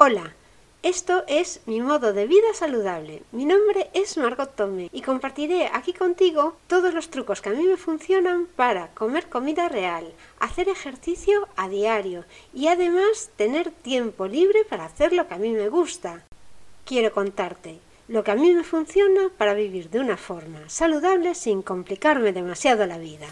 Hola, esto es mi modo de vida saludable. Mi nombre es Margot Tome y compartiré aquí contigo todos los trucos que a mí me funcionan para comer comida real, hacer ejercicio a diario y además tener tiempo libre para hacer lo que a mí me gusta. Quiero contarte lo que a mí me funciona para vivir de una forma saludable sin complicarme demasiado la vida.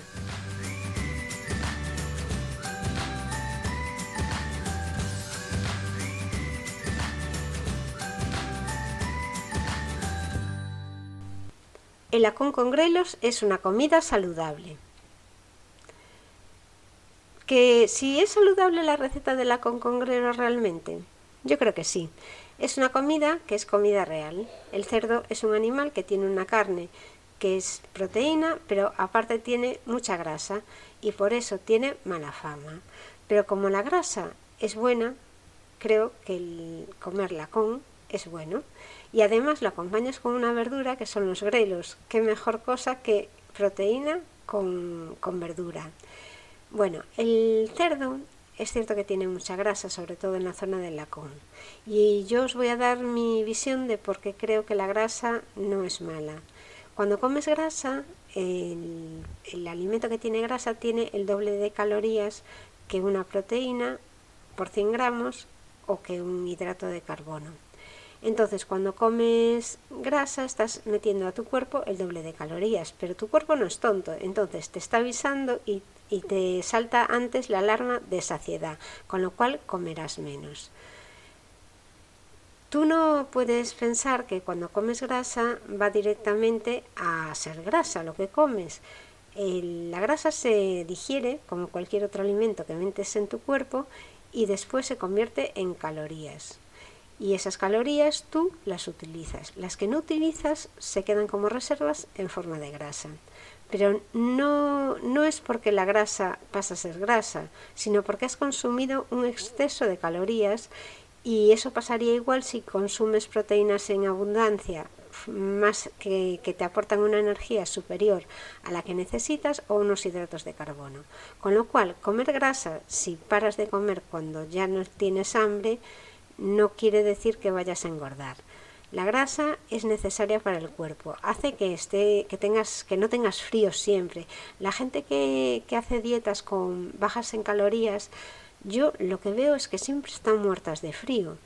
El acón con grelos es una comida saludable. ¿Que si es saludable la receta del acón con grelos realmente? Yo creo que sí. Es una comida que es comida real. El cerdo es un animal que tiene una carne que es proteína, pero aparte tiene mucha grasa y por eso tiene mala fama. Pero como la grasa es buena, creo que el comerla con es bueno y además lo acompañas con una verdura que son los grelos. Qué mejor cosa que proteína con, con verdura. Bueno, el cerdo es cierto que tiene mucha grasa, sobre todo en la zona del lacón. Y yo os voy a dar mi visión de por qué creo que la grasa no es mala. Cuando comes grasa, el, el, alimento que tiene grasa tiene el doble de calorías que una proteína por 100 gramos o que un hidrato de carbono. Entonces, cuando comes grasa, estás metiendo a tu cuerpo el doble de calorías, pero tu cuerpo no es tonto, entonces te está avisando y, te salta antes la alarma de saciedad, con lo cual comerás menos. Tú no puedes pensar que cuando comes grasa va directamente a ser grasa lo que comes. La grasa se digiere como cualquier otro alimento que metes en tu cuerpo y después se convierte en calorías y esas calorías tú las utilizas. Las que no utilizas se quedan como reservas en forma de grasa. Pero no, no es porque la grasa pasa a ser grasa, sino porque has consumido un exceso de calorías y eso pasaría igual si consumes proteínas en abundancia, más que, que, te aportan una energía superior a la que necesitas o unos hidratos de carbono. Con lo cual, comer grasa, si paras de comer cuando ya no tienes hambre, no quiere decir que vayas a engordar. La grasa es necesaria para el cuerpo, hace que esté, que tengas, que no tengas frío siempre. La gente que, que hace dietas con bajas en calorías, yo lo que veo es que siempre están muertas de frío.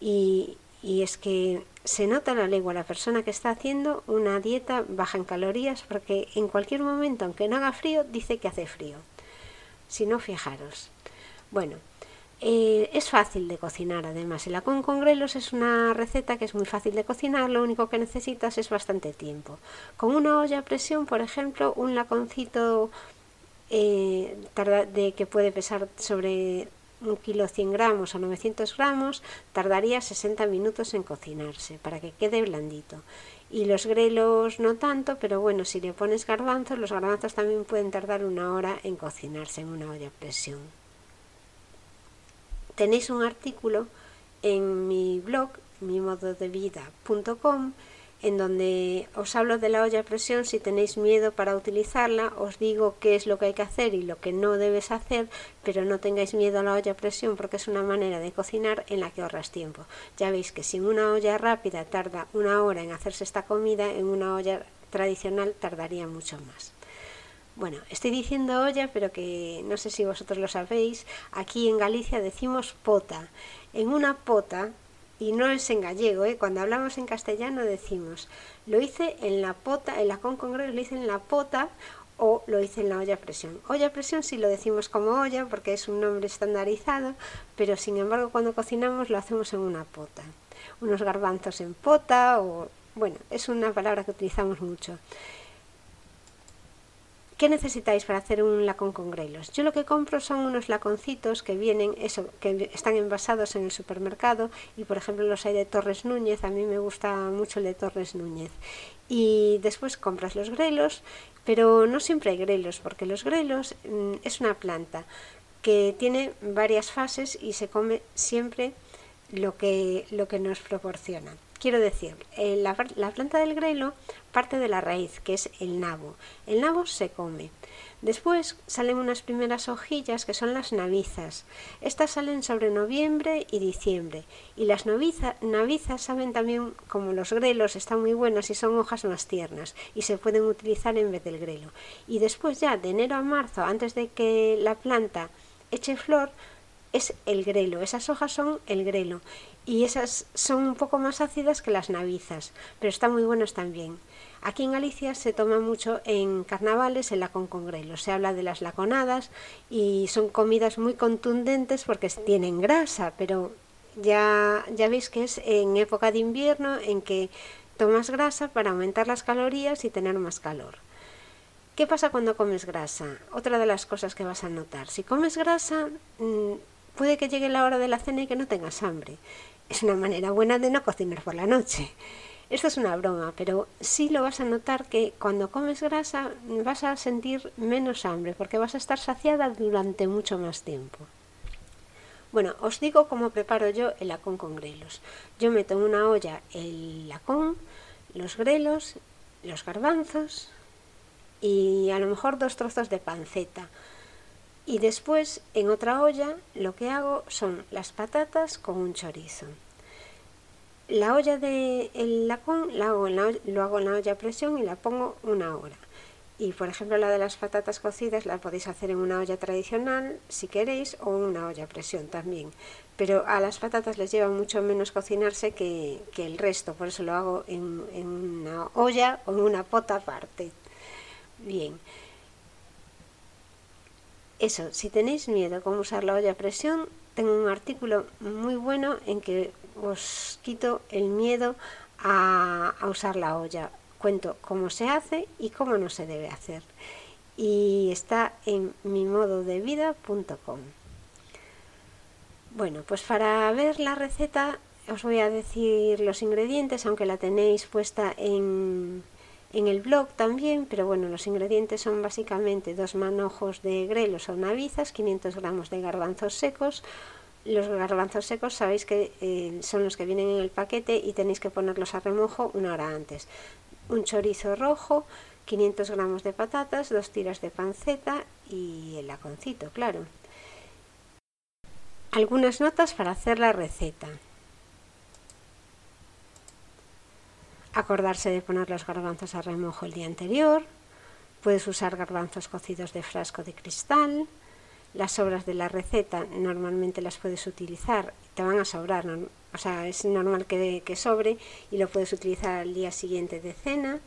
Y, y es que se nota la lengua la persona que está haciendo una dieta baja en calorías porque en cualquier momento, aunque no haga frío, dice que hace frío. Si no, fijaros. Bueno, eh, es fácil de cocinar además. El acón con grelos es una receta que es muy fácil de cocinar, lo único que necesitas es bastante tiempo. Con una olla a presión, por ejemplo, un laconcito eh, de que puede pesar sobre un kilo 100 gramos o 900 gramos tardaría 60 minutos en cocinarse para que quede blandito y los grelos no tanto pero bueno si le pones garbanzos los garbanzos también pueden tardar una hora en cocinarse en una olla a presión tenéis un artículo en mi blog, mimododevida.com, en donde os hablo de la olla a presión, si tenéis miedo para utilizarla, os digo qué es lo que hay que hacer y lo que no debes hacer, pero no tengáis miedo a la olla a presión porque es una manera de cocinar en la que ahorras tiempo. Ya veis que si una olla rápida tarda una hora en hacerse esta comida, en una olla tradicional tardaría mucho más. Bueno, estoy diciendo olla, pero que no sé si vosotros lo sabéis, aquí en Galicia decimos pota. En una pota, y no es en gallego, ¿eh? cuando hablamos en castellano decimos, lo hice en la pota, en la con congreso lo hice en la pota o lo hice en la olla a presión. Olla a presión sí lo decimos como olla porque es un nombre estandarizado, pero sin embargo cuando cocinamos lo hacemos en una pota. Unos garbanzos en pota o bueno, es una palabra que utilizamos mucho. ¿Qué necesitáis para hacer un lacón con grelos? Yo lo que compro son unos laconcitos que vienen, eso, que están envasados en el supermercado y por ejemplo los hay de Torres Núñez, a mí me gusta mucho el de Torres Núñez. Y después compras los grelos, pero no siempre hay grelos, porque los grelos mm, es una planta que tiene varias fases y se come siempre lo que, lo que nos proporciona. Quiero decir, eh, la, la, planta del grelo parte de la raíz, que es el nabo. El nabo se come, Después salen unas primeras hojillas que son las navizas. Estas salen sobre noviembre y diciembre. Y las navizas saben también, como los grelos, están muy buenas y son hojas más tiernas y se pueden utilizar en vez del grelo. Y después ya de enero a marzo, antes de que la planta eche flor, es el grelo. Esas hojas son el grelo. Y esas son un poco más ácidas que las navizas, pero están muy buenas también. Aquí en Galicia se toma mucho en carnavales el lacón con grelo. Se habla de las laconadas y son comidas muy contundentes porque tienen grasa, pero ya, ya veis que es en época de invierno en que tomas grasa para aumentar las calorías y tener más calor. ¿Qué pasa cuando comes grasa? Otra de las cosas que vas a notar. Si comes grasa, mm, puede que llegue la hora de la cena y que no tengas hambre. Es una manera buena de no cocinar por la noche. Esto es una broma, pero sí lo vas a notar que cuando comes grasa vas a sentir menos hambre porque vas a estar saciada durante mucho más tiempo. Bueno, os digo cómo preparo yo el lacón con grelos. Yo meto en una olla el lacón, los grelos, los garbanzos y a lo mejor dos trozos de panceta. Y después en otra olla lo que hago son las patatas con un chorizo. La olla de el lacón la hago lo hago en la olla a presión y la pongo una hora. Y por ejemplo la de las patatas cocidas la podéis hacer en una olla tradicional si queréis o en una olla a presión también. Pero a las patatas les lleva mucho menos cocinarse que, que el resto, por eso lo hago en, en una olla o en una pota aparte. Bien. Eso, si tenéis miedo cómo usar la olla a presión, tengo un artículo muy bueno en que os quito el miedo a, usar la olla. Cuento cómo se hace y cómo no se debe hacer. Y está en mimododevida.com. Bueno, pues para ver la receta os voy a decir los ingredientes, aunque la tenéis puesta en, en el blog también, pero bueno, los ingredientes son básicamente dos manojos de grelos o navizas, 500 gramos de garbanzos secos, los garbanzos secos sabéis que eh, son los que vienen en el paquete y tenéis que ponerlos a remojo una hora antes. Un chorizo rojo, 500 gramos de patatas, dos tiras de panceta y el laconcito, claro. Algunas notas para hacer la receta. Acordarse de poner los garbanzos a remojo el día anterior. Puedes usar garbanzos cocidos de frasco de cristal las sobras de la receta normalmente las puedes utilizar, te van a sobrar, o sea, es normal que, que sobre y lo puedes utilizar al día siguiente de cena.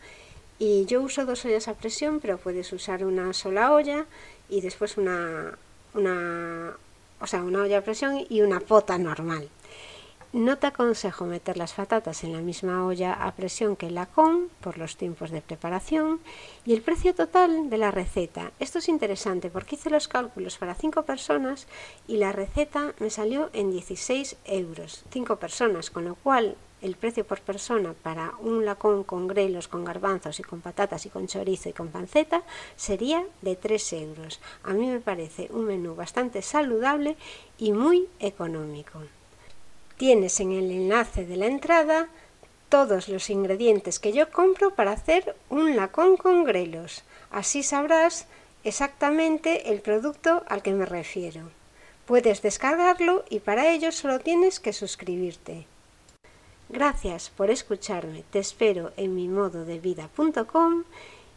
Y yo uso dos ollas a presión, pero puedes usar una sola olla y después una, una, o sea, una olla a presión y una pota normal. No te aconsejo meter las patatas en la misma olla a presión que el lacón por los tiempos de preparación y el precio total de la receta. Esto es interesante porque hice los cálculos para 5 personas y la receta me salió en 16 euros. 5 personas, con lo cual el precio por persona para un lacón con grelos, con garbanzos y con patatas y con chorizo y con panceta sería de 3 euros. A mí me parece un menú bastante saludable y muy económico. Tienes en el enlace de la entrada todos los ingredientes que yo compro para hacer un lacón con grelos. Así sabrás exactamente el producto al que me refiero. Puedes descargarlo y para ello solo tienes que suscribirte. Gracias por escucharme. Te espero en mi modo de vida.com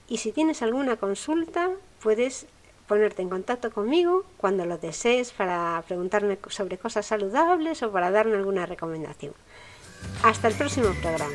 y si tienes alguna consulta puedes ponerte en contacto conmigo cuando lo desees para preguntarme sobre cosas saludables o para darme alguna recomendación. Hasta el próximo programa.